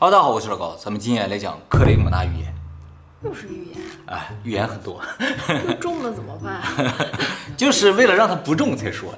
哈喽，大家好，我是老高，咱们今天来讲克雷姆纳预言。又是预言，哎，预言很多，那中了怎么办？就是为了让他不中才说。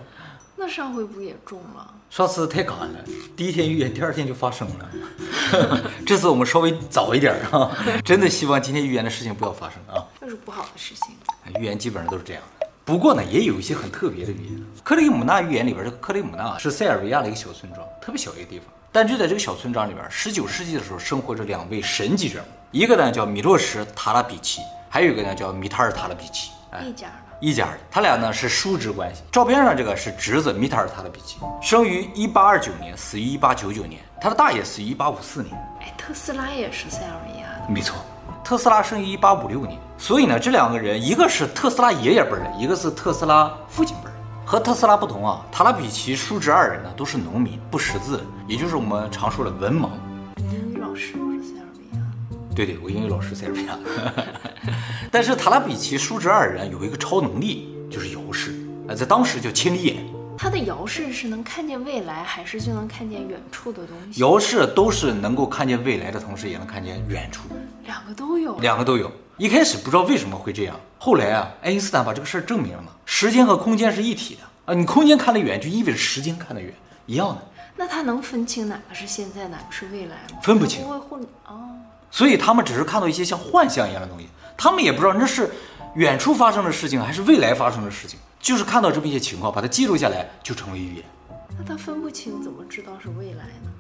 那上回不也中了？上次太赶了，第一天预言，第二天就发生了。这次我们稍微早一点啊，真的希望今天预言的事情不要发生啊。那是不好的事情。预言基本上都是这样的，不过呢，也有一些很特别的预言。克雷姆纳预言里边，这克雷姆纳是塞尔维亚的一个小村庄，特别小一个地方。但就在这个小村庄里边，十九世纪的时候生活着两位神级人物，一个呢叫米洛什·塔拉比奇，还有一个呢叫米塔尔·塔拉比奇，哎，一家的，一家的，他俩呢是叔侄关系。照片上这个是侄子米塔尔·塔拉比奇，生于一八二九年，死于一八九九年，他的大爷死于一八五四年。哎，特斯拉也是塞尔维亚的，没错，特斯拉生于一八五六年，所以呢，这两个人一个是特斯拉爷爷辈的，一个是特斯拉父亲辈。和特斯拉不同啊，塔拉比奇叔侄二人呢都是农民，不识字，也就是我们常说的文盲。英语老师不是塞尔维亚？对对，我英语老师塞尔维亚。但是塔拉比奇叔侄二人有一个超能力，就是遥视，啊，在当时叫千里眼。他的遥视是能看见未来，还是就能看见远处的东西？遥视都是能够看见未来的同时，也能看见远处。两个都有。两个都有。一开始不知道为什么会这样，后来啊，爱因斯坦把这个事儿证明了嘛，时间和空间是一体的啊，你空间看得远，就意味着时间看得远，一样的。那他能分清哪个是现在，哪个是未来吗？分不清。不会混哦。所以他们只是看到一些像幻象一样的东西，他们也不知道那是远处发生的事情还是未来发生的事情，就是看到这么一些情况，把它记录下来，就成为预言。那他分不清，怎么知道是未来呢？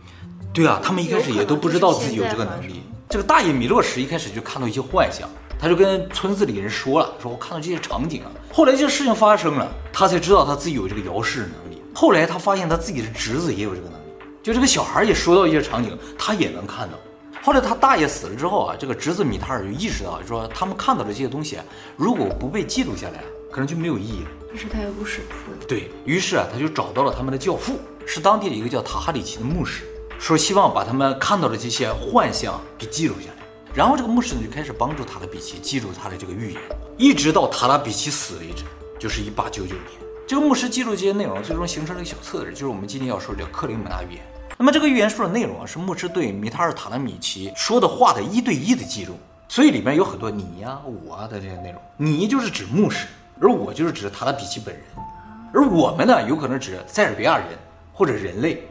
对啊，他们一开始也都不知道自己有这个能力。这个大爷米洛什一开始就看到一些幻象，他就跟村子里人说了，说我看到这些场景啊。后来这个事情发生了，他才知道他自己有这个遥视能力。后来他发现他自己的侄子也有这个能力，就这个小孩也说到一些场景，他也能看到。后来他大爷死了之后啊，这个侄子米塔尔就意识到，说他们看到的这些东西啊，如果不被记录下来，可能就没有意义了。但是他又不识字，对，于是啊，他就找到了他们的教父，是当地的一个叫塔哈里奇的牧师，说希望把他们看到的这些幻象给记录下来。然后这个牧师呢就开始帮助塔拉比奇记录他的这个预言，一直到塔拉比奇死为止，就是一八九九年。这个牧师记录这些内容，最终形成了一个小册子，就是我们今天要说的叫克雷姆纳预言。那么这个预言书的内容啊，是牧师对米塔尔·塔拉米奇说的话的一对一的记录，所以里面有很多你呀、我啊的这些内容。你就是指牧师，而我就是指塔拉比奇本人，而我们呢，有可能指塞尔维亚人或者人类，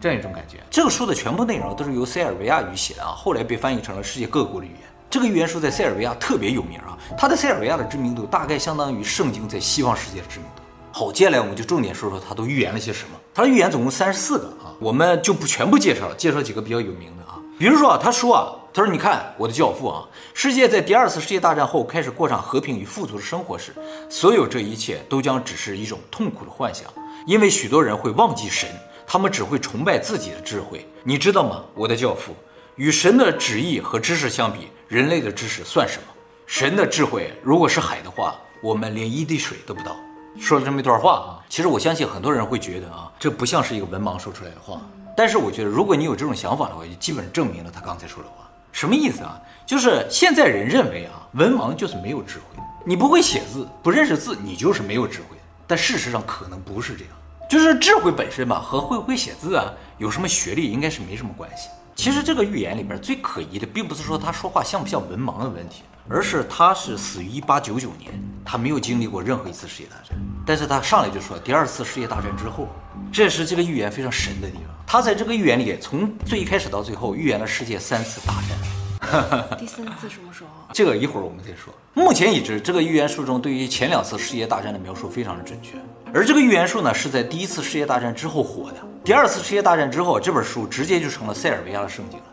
这样一种感觉。这个书的全部内容都是由塞尔维亚语写的啊，后来被翻译成了世界各国的语言。这个预言书在塞尔维亚特别有名啊，它在塞尔维亚的知名度大概相当于圣经在西方世界的知名度。好，接下来我们就重点说说它都预言了些什么。它的预言总共三十四个啊，我们就不全部介绍了，介绍几个比较有名的啊。比如说啊，他说啊，他说你看我的教父啊，世界在第二次世界大战后开始过上和平与富足的生活时，所有这一切都将只是一种痛苦的幻想，因为许多人会忘记神，他们只会崇拜自己的智慧。你知道吗，我的教父，与神的旨意和知识相比，人类的知识算什么？神的智慧如果是海的话，我们连一滴水都不到。说了这么一段话啊，其实我相信很多人会觉得啊，这不像是一个文盲说出来的话。但是我觉得，如果你有这种想法的话，就基本证明了他刚才说的话。什么意思啊？就是现在人认为啊，文盲就是没有智慧，你不会写字，不认识字，你就是没有智慧。但事实上可能不是这样，就是智慧本身吧，和会不会写字啊，有什么学历应该是没什么关系。其实这个预言里边最可疑的，并不是说他说话像不像文盲的问题，而是他是死于一八九九年，他没有经历过任何一次世界大战，但是他上来就说第二次世界大战之后，这是这个预言非常神的地方。他在这个预言里，从最一开始到最后，预言了世界三次大战。第三次什么时候？这个一会儿我们再说。目前已知，这个预言书中对于前两次世界大战的描述非常的准确，而这个预言术呢，是在第一次世界大战之后火的。第二次世界大战之后，这本书直接就成了塞尔维亚的圣经了。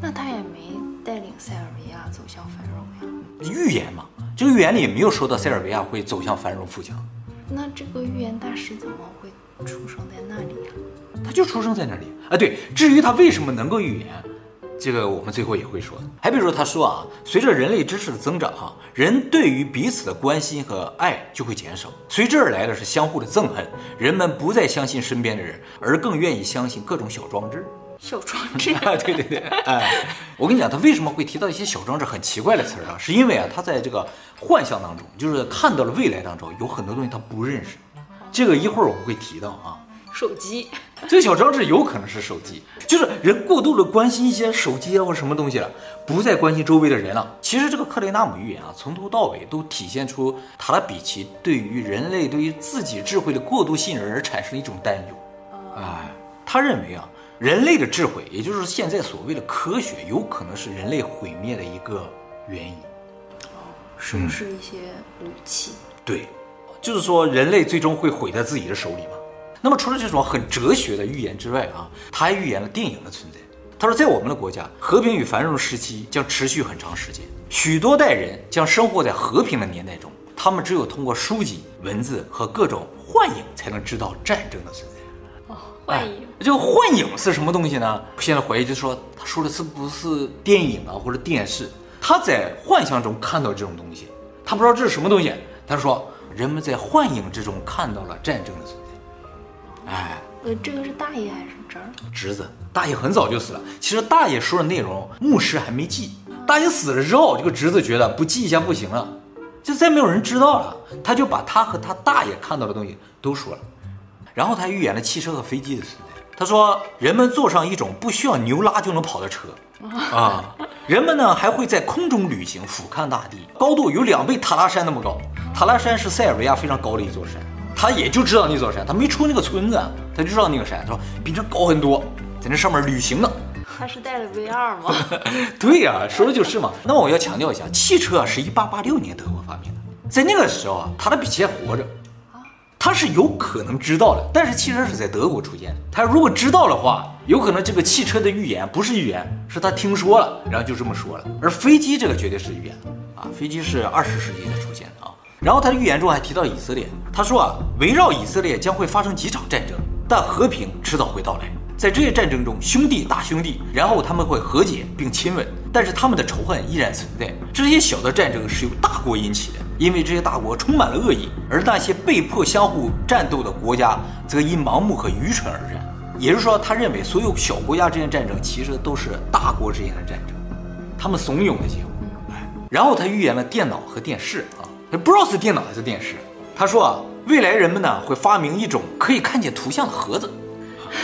那他也没带领塞尔维亚走向繁荣呀？预言嘛，这个预言里也没有说到塞尔维亚会走向繁荣富强。那这个预言大师怎么会出生在那里呀？他就出生在那里啊。对，至于他为什么能够预言，这个我们最后也会说。还比如说他说啊，随着人类知识的增长哈，人对于彼此的关心和爱就会减少，随之而来的是相互的憎恨。人们不再相信身边的人，而更愿意相信各种小装置。小装置 啊，对对对，哎，我跟你讲，他为什么会提到一些小装置很奇怪的词儿啊？是因为啊，他在这个幻象当中，就是看到了未来当中有很多东西他不认识。这个一会儿我们会提到啊。手机。这个小装置有可能是手机，就是人过度的关心一些手机啊或什么东西了，不再关心周围的人了。其实这个克雷纳姆预言啊，从头到尾都体现出塔拉比奇对于人类对于自己智慧的过度信任而产生的一种担忧。哎，他认为啊，人类的智慧，也就是现在所谓的科学，有可能是人类毁灭的一个原因。哦，是不是一些武器？对，就是说人类最终会毁在自己的手里吗？那么除了这种很哲学的预言之外啊，他还预言了电影的存在。他说，在我们的国家，和平与繁荣时期将持续很长时间，许多代人将生活在和平的年代中。他们只有通过书籍、文字和各种幻影，才能知道战争的存在。哦，幻影。哎，这个幻影是什么东西呢？现在怀疑就是说，他说的是不是电影啊，或者电视？他在幻象中看到这种东西，他不知道这是什么东西。他说，人们在幻影之中看到了战争的存在。哎，呃，这个是大爷还是侄儿？侄子，大爷很早就死了。其实大爷说的内容，牧师还没记。大爷死了之后，这个侄子觉得不记一下不行了，就再没有人知道了，他就把他和他大爷看到的东西都说了。然后他预言了汽车和飞机的存在。他说，人们坐上一种不需要牛拉就能跑的车，啊，人们呢还会在空中旅行，俯瞰大地，高度有两倍塔拉山那么高。塔拉山是塞尔维亚非常高的一座山。他也就知道那座山，他没出那个村子，他就知道那个山，他说比这高很多，在那上面旅行呢。他是带了 VR 吗？对呀、啊，说的就是嘛。那么我要强调一下，汽车是一八八六年德国发明的，在那个时候啊，塔拉比奇还活着，他是有可能知道的。但是汽车是在德国出现的，他如果知道的话，有可能这个汽车的预言不是预言，是他听说了，然后就这么说了。而飞机这个绝对是预言啊，飞机是二十世纪才出现的啊。然后他的预言中还提到以色列，他说啊，围绕以色列将会发生几场战争，但和平迟早会到来。在这些战争中，兄弟打兄弟，然后他们会和解并亲吻，但是他们的仇恨依然存在。这些小的战争是由大国引起的，因为这些大国充满了恶意，而那些被迫相互战斗的国家则因盲目和愚蠢而战。也就是说，他认为所有小国家之间战争其实都是大国之间的战争，他们怂恿的结果。然后他预言了电脑和电视。不知道是电脑还是电视。他说啊，未来人们呢会发明一种可以看见图像的盒子，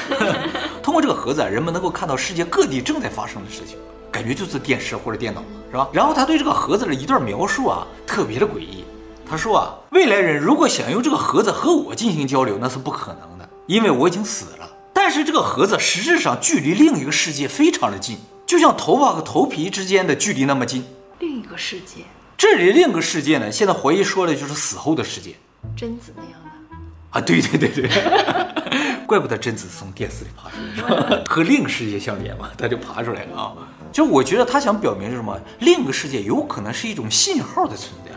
通过这个盒子，人们能够看到世界各地正在发生的事情，感觉就是电视或者电脑，是吧？然后他对这个盒子的一段描述啊，特别的诡异。他说啊，未来人如果想用这个盒子和我进行交流，那是不可能的，因为我已经死了。但是这个盒子实质上距离另一个世界非常的近，就像头发和头皮之间的距离那么近。另一个世界。这里另一个世界呢，现在怀疑说的就是死后的世界，贞子那样的啊，对对对对，怪不得贞子从电视里爬出来？和另一个世界相连嘛，他就爬出来了啊。就我觉得他想表明是什么？另一个世界有可能是一种信号的存在，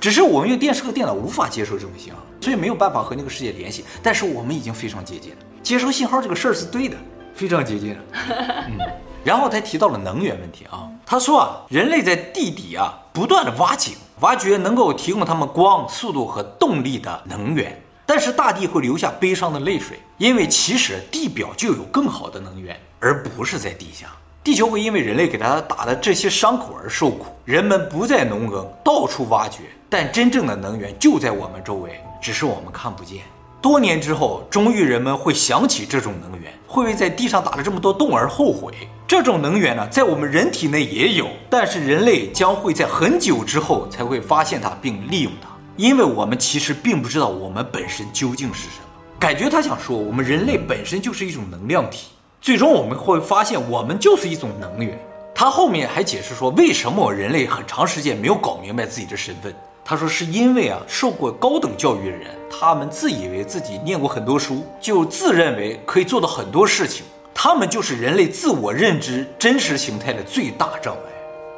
只是我们用电视和电脑无法接受这种信号，所以没有办法和那个世界联系。但是我们已经非常接近了，接收信号这个事儿是对的，非常接近了。嗯，然后他提到了能源问题啊。他说啊，人类在地底啊不断的挖井，挖掘能够提供他们光、速度和动力的能源，但是大地会流下悲伤的泪水，因为其实地表就有更好的能源，而不是在地下。地球会因为人类给他打的这些伤口而受苦。人们不再农耕，到处挖掘，但真正的能源就在我们周围，只是我们看不见。多年之后，终于人们会想起这种能源，会为在地上打了这么多洞而后悔。这种能源呢，在我们人体内也有，但是人类将会在很久之后才会发现它并利用它，因为我们其实并不知道我们本身究竟是什么。感觉他想说，我们人类本身就是一种能量体，最终我们会发现我们就是一种能源。他后面还解释说，为什么人类很长时间没有搞明白自己的身份。他说是因为啊，受过高等教育的人，他们自以为自己念过很多书，就自认为可以做到很多事情。他们就是人类自我认知真实形态的最大障碍。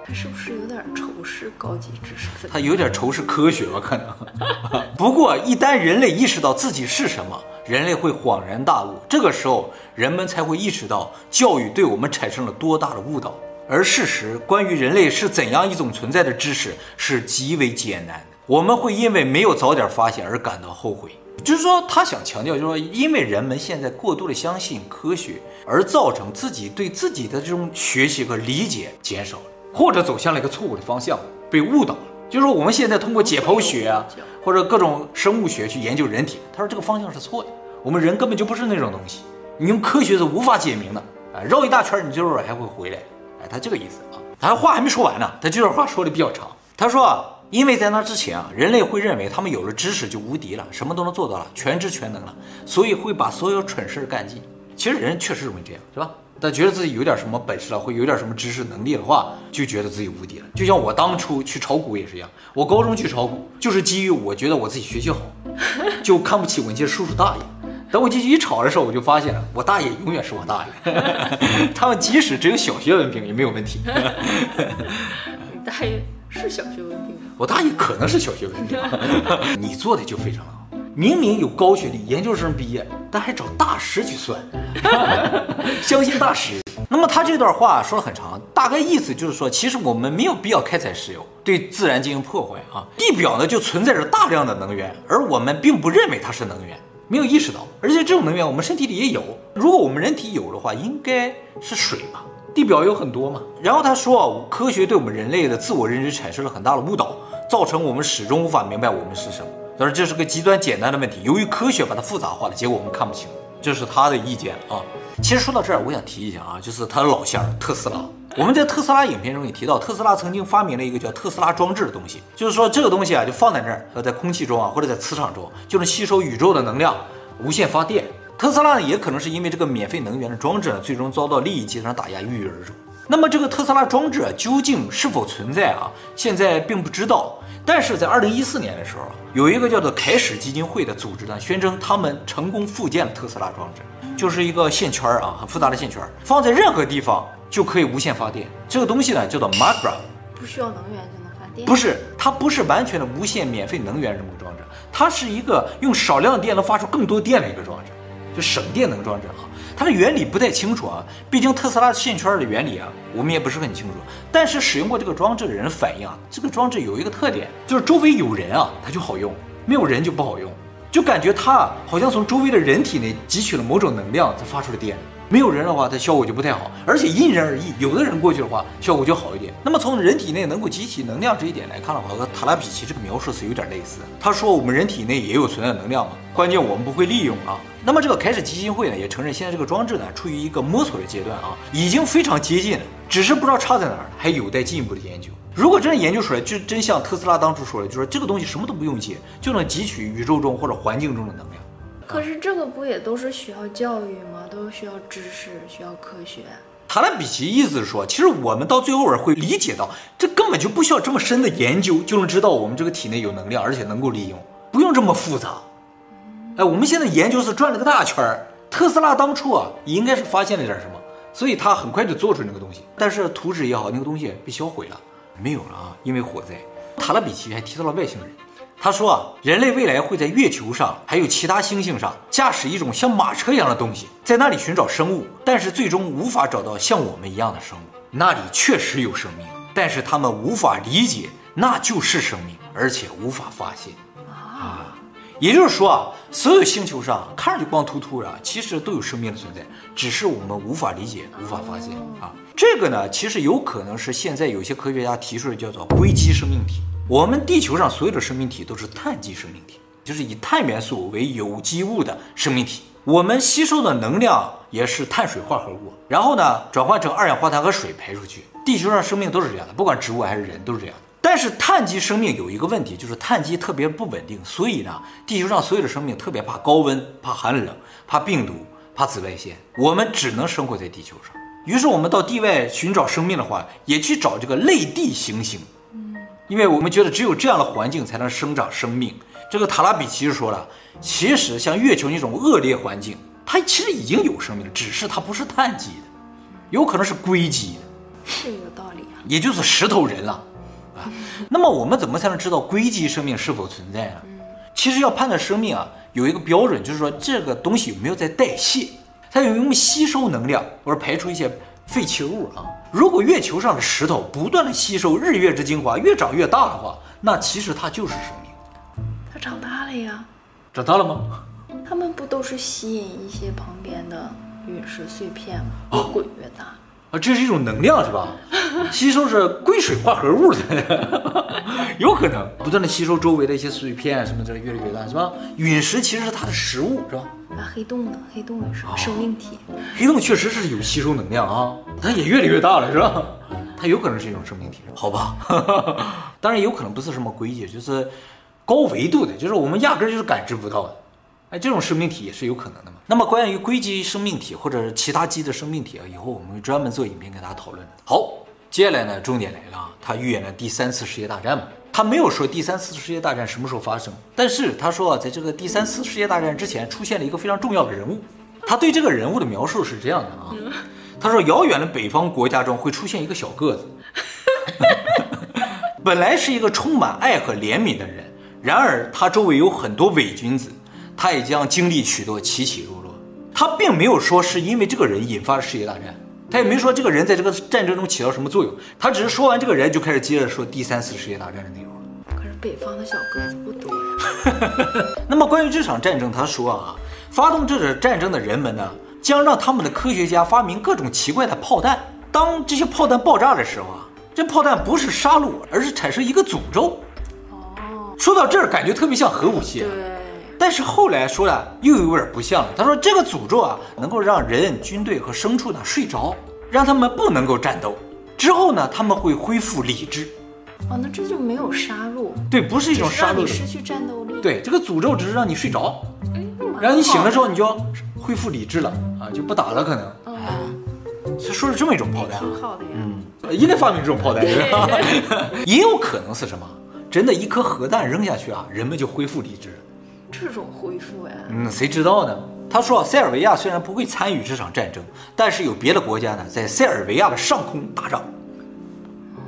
他是不是有点仇视高级知识分子？他有点仇视科学吧？可能。不过，一旦人类意识到自己是什么，人类会恍然大悟。这个时候，人们才会意识到教育对我们产生了多大的误导。而事实关于人类是怎样一种存在的知识是极为艰难的，我们会因为没有早点发现而感到后悔。就是说，他想强调，就是说，因为人们现在过度的相信科学，而造成自己对自己的这种学习和理解减少了，或者走向了一个错误的方向，被误导了。就是说，我们现在通过解剖学啊，或者各种生物学去研究人体，他说这个方向是错的。我们人根本就不是那种东西，你用科学是无法解明的啊！绕一大圈，你最后还会回来。哎，他这个意思啊，他话还没说完呢，他这段话说的比较长。他说啊，因为在那之前啊，人类会认为他们有了知识就无敌了，什么都能做到了，全知全能了，所以会把所有蠢事干尽。其实人确实容易这样，是吧？他觉得自己有点什么本事了，会有点什么知识能力的话，就觉得自己无敌了。就像我当初去炒股也是一样，我高中去炒股就是基于我觉得我自己学习好，就看不起我那些叔叔大爷。等我进去一吵的时候，我就发现了，我大爷永远是我大爷，他们即使只有小学文凭也没有问题。你大爷是小学文凭吗？我大爷可能是小学文凭，你做的就非常好。明明有高学历，研究生毕业，但还找大师去算，相信大师。那么他这段话说了很长，大概意思就是说，其实我们没有必要开采石油，对自然进行破坏啊。地表呢就存在着大量的能源，而我们并不认为它是能源，没有意识到。而且这种能源我们身体里也有，如果我们人体有的话，应该是水吧？地表有很多嘛。然后他说啊，科学对我们人类的自我认知产生了很大的误导，造成我们始终无法明白我们是什么。但是这是个极端简单的问题，由于科学把它复杂化了，结果我们看不清。这是他的意见啊。其实说到这儿，我想提一下啊，就是他的老乡特斯拉。我们在特斯拉影片中也提到，特斯拉曾经发明了一个叫特斯拉装置的东西，就是说这个东西啊，就放在那儿，在空气中啊，或者在磁场中，就能吸收宇宙的能量，无限发电。特斯拉呢，也可能是因为这个免费能源的装置呢，最终遭到利益集团打压，郁郁而终。那么这个特斯拉装置啊，究竟是否存在啊？现在并不知道。但是在二零一四年的时候，有一个叫做凯始基金会的组织呢，宣称他们成功复建了特斯拉装置，就是一个线圈啊，很复杂的线圈，放在任何地方就可以无限发电。这个东西呢，叫做 Magra，不需要能源就能发电？不是，它不是完全的无限免费能源这么个装置，它是一个用少量电能发出更多电的一个装置，就省电能装置啊。它的原理不太清楚啊，毕竟特斯拉线圈的原理啊，我们也不是很清楚。但是使用过这个装置的人反映啊，这个装置有一个特点，就是周围有人啊，它就好用；没有人就不好用，就感觉它好像从周围的人体内汲取了某种能量才发出的电。没有人的话，它效果就不太好，而且因人而异。有的人过去的话，效果就好一点。那么从人体内能够集体能量这一点来看的话，和塔拉比奇这个描述是有点类似。他说我们人体内也有存在能量嘛，关键我们不会利用啊。那么这个开始基金会呢，也承认现在这个装置呢处于一个摸索的阶段啊，已经非常接近了，只是不知道差在哪儿，还有待进一步的研究。如果真的研究出来，就真像特斯拉当初说的，就说这个东西什么都不用接，就能汲取宇宙中或者环境中的能量。可是这个不也都是需要教育吗？都需要知识，需要科学。塔拉比奇意思是说，其实我们到最后会理解到，这根本就不需要这么深的研究，就能知道我们这个体内有能量，而且能够利用，不用这么复杂。哎，我们现在研究是转了个大圈儿。特斯拉当初啊，应该是发现了点什么，所以他很快就做出那个东西。但是图纸也好，那个东西被销毁了，没有了啊，因为火灾。塔拉比奇还提到了外星人。他说啊，人类未来会在月球上，还有其他星星上驾驶一种像马车一样的东西，在那里寻找生物，但是最终无法找到像我们一样的生物。那里确实有生命，但是他们无法理解那就是生命，而且无法发现啊。也就是说啊，所有星球上看上去光秃秃的，其实都有生命的存在，只是我们无法理解、无法发现啊。这个呢，其实有可能是现在有些科学家提出的叫做硅基生命体。我们地球上所有的生命体都是碳基生命体，就是以碳元素为有机物的生命体。我们吸收的能量也是碳水化合物，然后呢，转换成二氧化碳和水排出去。地球上生命都是这样的，不管植物还是人都是这样的。但是碳基生命有一个问题，就是碳基特别不稳定，所以呢，地球上所有的生命特别怕高温、怕寒冷、怕病毒、怕紫外线。我们只能生活在地球上。于是我们到地外寻找生命的话，也去找这个类地行星。因为我们觉得只有这样的环境才能生长生命。这个塔拉比奇就说了，其实像月球那种恶劣环境，它其实已经有生命了，只是它不是碳基的，有可能是硅基的，是有道理啊，也就是石头人了啊。那么我们怎么才能知道硅基生命是否存在呢？其实要判断生命啊，有一个标准，就是说这个东西有没有在代谢，它有没有吸收能量，或者排出一些废弃物啊。如果月球上的石头不断的吸收日月之精华，越长越大的话，那其实它就是生命。它长大了呀？长大了吗？它们不都是吸引一些旁边的陨石碎片吗？越滚越大。啊，这是一种能量是吧？吸收是硅水化合物的。有可能不断的吸收周围的一些碎片什么的，越来越大，是吧？陨石其实是它的食物，是吧？那黑洞呢？黑洞也是生命体。黑洞确实是有吸收能量啊，它也越来越大了，是吧？它有可能是一种生命体，好吧？当然有可能不是什么硅基，就是高维度的，就是我们压根儿就是感知不到的。哎，这种生命体也是有可能的嘛。那么关于硅基生命体或者是其他基的生命体啊，以后我们会专门做影片跟大家讨论。好，接下来呢，重点来了啊，他预言了第三次世界大战嘛。他没有说第三次世界大战什么时候发生，但是他说啊，在这个第三次世界大战之前出现了一个非常重要的人物。他对这个人物的描述是这样的啊，他说遥远的北方国家中会出现一个小个子，本来是一个充满爱和怜悯的人，然而他周围有很多伪君子。他也将经历许多起起落落，他并没有说是因为这个人引发了世界大战，他也没说这个人在这个战争中起到什么作用，他只是说完这个人就开始接着说第三次世界大战的内容了。可是北方的小个子不多呀。那么关于这场战争，他说啊，发动这场战争的人们呢，将让他们的科学家发明各种奇怪的炮弹，当这些炮弹爆炸的时候啊，这炮弹不是杀戮，而是产生一个诅咒。哦，说到这儿，感觉特别像核武器。对。但是后来说了，又有点不像了。他说这个诅咒啊，能够让人、军队和牲畜呢睡着，让他们不能够战斗。之后呢，他们会恢复理智。哦，那这就没有杀戮。对，不是一种杀戮。你失去战斗力。对，这个诅咒只是让你睡着，然后你醒了之后你就要恢复理智了啊，就不打了可能。哦。他说了这么一种炮弹。挺好的呀。嗯，应该发明这种炮弹。也有可能是什么？真的，一颗核弹扔下去啊，人们就恢复理智。这种恢复呀，嗯，谁知道呢？他说，塞尔维亚虽然不会参与这场战争，但是有别的国家呢，在塞尔维亚的上空打仗。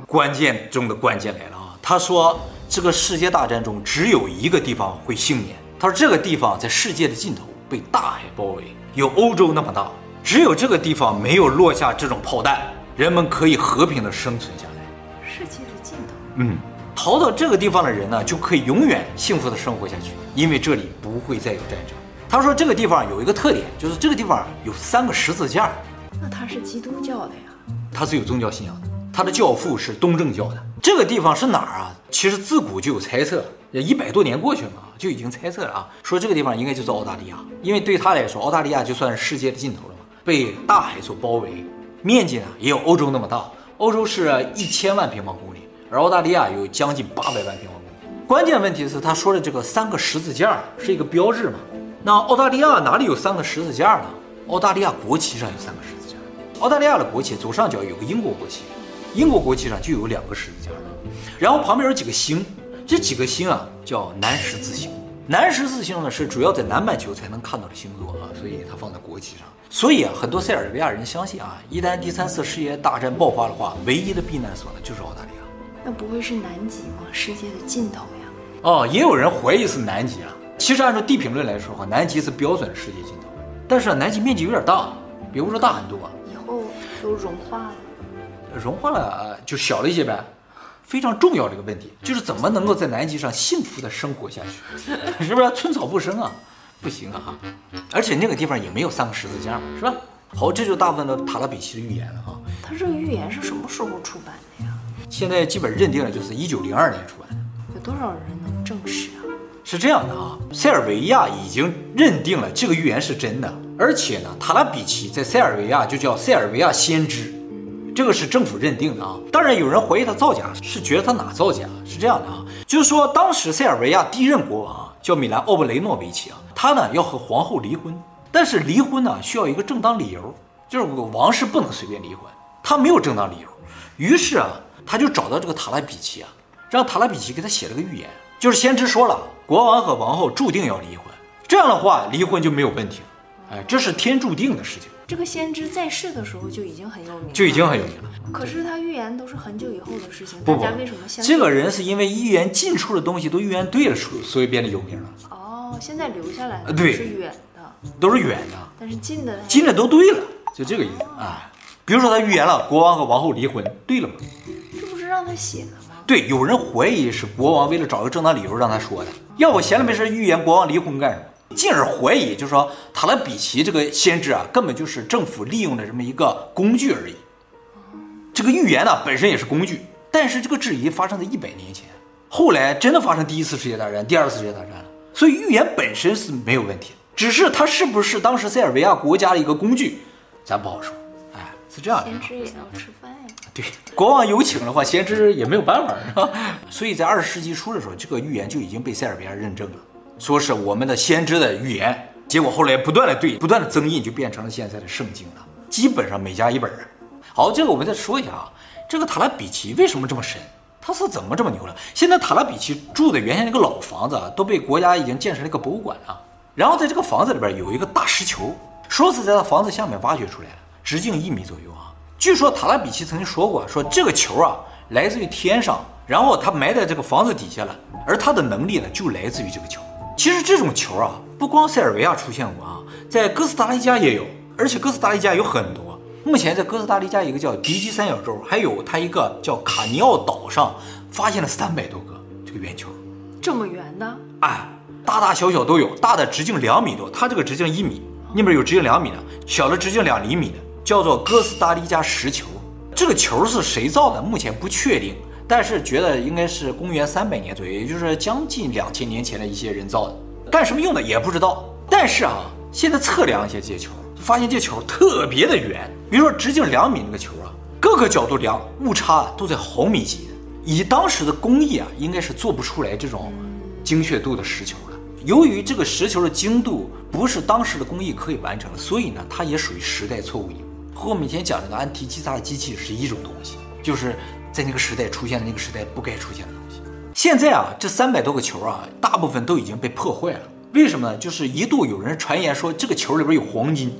关键中的关键来了啊！他说，这个世界大战中只有一个地方会幸免。他说，这个地方在世界的尽头，被大海包围，有欧洲那么大，只有这个地方没有落下这种炮弹，人们可以和平的生存下来。世界的尽头，嗯。逃到这个地方的人呢，就可以永远幸福的生活下去，因为这里不会再有战争。他说这个地方有一个特点，就是这个地方有三个十字架。那他是基督教的呀？他是有宗教信仰的，他的教父是东正教的。这个地方是哪儿啊？其实自古就有猜测，一百多年过去了嘛，就已经猜测了啊，说这个地方应该就是澳大利亚，因为对他来说，澳大利亚就算是世界的尽头了嘛，被大海所包围，面积呢也有欧洲那么大，欧洲是一千万平方公里。而澳大利亚有将近八百万平方公里。关键问题是，他说的这个三个十字架是一个标志嘛？那澳大利亚哪里有三个十字架呢？澳大利亚国旗上有三个十字架。澳大利亚的国旗左上角有个英国国旗，英国国旗上就有两个十字架。然后旁边有几个星，这几个星啊叫南十字星。南十字星呢是主要在南半球才能看到的星座啊，所以它放在国旗上。所以啊，很多塞尔维亚人相信啊，一旦第三次世界大战爆发的话，唯一的避难所呢就是澳大利亚。那不会是南极吗？世界的尽头呀！哦，也有人怀疑是南极啊。其实按照地平论来说的话，南极是标准的世界尽头。但是啊南极面积有点大，比欧洲大很多。以后都融化了，融化了就小了一些呗。非常重要的一个问题就是怎么能够在南极上幸福的生活下去？是不是寸草不生啊？不行啊！而且那个地方也没有三个十字架嘛，是吧？好，这就大部分的塔拉比奇的预言了啊。他这个预言是什么时候出版的呀？现在基本认定了，就是一九零二年出版的。有多少人能证实啊？是这样的啊，塞尔维亚已经认定了这个预言是真的，而且呢，塔拉比奇在塞尔维亚就叫塞尔维亚先知，这个是政府认定的啊。当然有人怀疑他造假，是觉得他哪造假？是这样的啊，就是说当时塞尔维亚第一任国王叫米兰奥布雷诺维奇啊，他呢要和皇后离婚，但是离婚呢需要一个正当理由，就是王室不能随便离婚，他没有正当理由，于是啊。他就找到这个塔拉比奇啊，让塔拉比奇给他写了个预言，就是先知说了，国王和王后注定要离婚，这样的话离婚就没有问题了，哎，这是天注定的事情。这个先知在世的时候就已经很有名，就已经很有名了。可是他预言都是很久以后的事情，不不大家为什么相信？这个人是因为预言近处的东西都预言对了，所以变得有名了。哦，现在留下来的对是远的，都是远的，但是近的近的都对了，就这个意思啊。比如说他预言了国王和王后离婚，对了吗？让他写的吗？对，有人怀疑是国王为了找个正当理由让他说的。要不闲了没事预言国王离婚干什么？进而怀疑，就是说塔拉比奇这个先知啊，根本就是政府利用的这么一个工具而已。这个预言呢，本身也是工具，但是这个质疑发生在一百年前，后来真的发生第一次世界大战、第二次世界大战了，所以预言本身是没有问题的，只是它是不是当时塞尔维亚国家的一个工具，咱不好说。哎，是这样的。先知也要吃饭呀。对，国王有请的话，先知也没有办法，是吧？所以在二十世纪初的时候，这个预言就已经被塞尔维亚认证了，说是我们的先知的预言。结果后来不断的对，不断的增印，就变成了现在的圣经了，基本上每家一本。好，这个我们再说一下啊，这个塔拉比奇为什么这么神？他是怎么这么牛了？现在塔拉比奇住的原先那个老房子啊，都被国家已经建成了一个博物馆了。然后在这个房子里边有一个大石球，说是在他房子下面挖掘出来的，直径一米左右啊。据说塔拉比奇曾经说过，说这个球啊来自于天上，然后他埋在这个房子底下了，而他的能力呢就来自于这个球。其实这种球啊，不光塞尔维亚出现过啊，在哥斯达黎加也有，而且哥斯达黎加有很多。目前在哥斯达黎加一个叫迪基三角洲，还有它一个叫卡尼奥岛上，发现了三百多个这个圆球，这么圆的？哎，大大小小都有，大的直径两米多，它这个直径一米，那边有直径两米的，小的直径两厘米的，叫做哥斯达黎加石球。这个球是谁造的？目前不确定，但是觉得应该是公元三百年左右，也就是将近两千年前的一些人造的，干什么用的也不知道。但是啊，现在测量一下这些球。发现这球特别的圆，比如说直径两米那个球啊，各个角度量误差都在毫米级。以当时的工艺啊，应该是做不出来这种精确度的石球的。由于这个石球的精度不是当时的工艺可以完成的，所以呢，它也属于时代错误。和我们以前讲这个安提基萨的机器是一种东西，就是在那个时代出现的那个时代不该出现的东西。现在啊，这三百多个球啊，大部分都已经被破坏了。为什么呢？就是一度有人传言说这个球里边有黄金。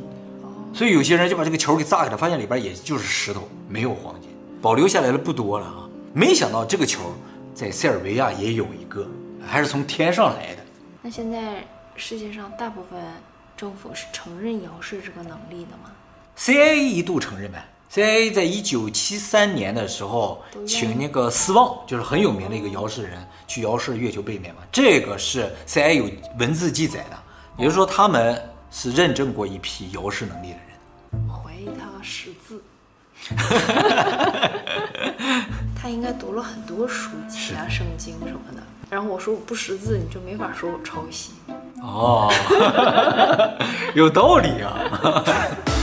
所以有些人就把这个球给炸开了，发现里边也就是石头，没有黄金，保留下来的不多了啊。没想到这个球在塞尔维亚也有一个，还是从天上来的。那现在世界上大部分政府是承认遥视这个能力的吗？CIA 一度承认呗。CIA 在一九七三年的时候，请那个斯旺，就是很有名的一个遥视人，去遥视月球背面嘛。这个是 CIA 有文字记载的，也就是说他们是认证过一批遥视能力的人。怀疑他识字，他应该读了很多书籍啊，圣经什么的。然后我说我不识字，你就没法说我抄袭。哦，有道理啊。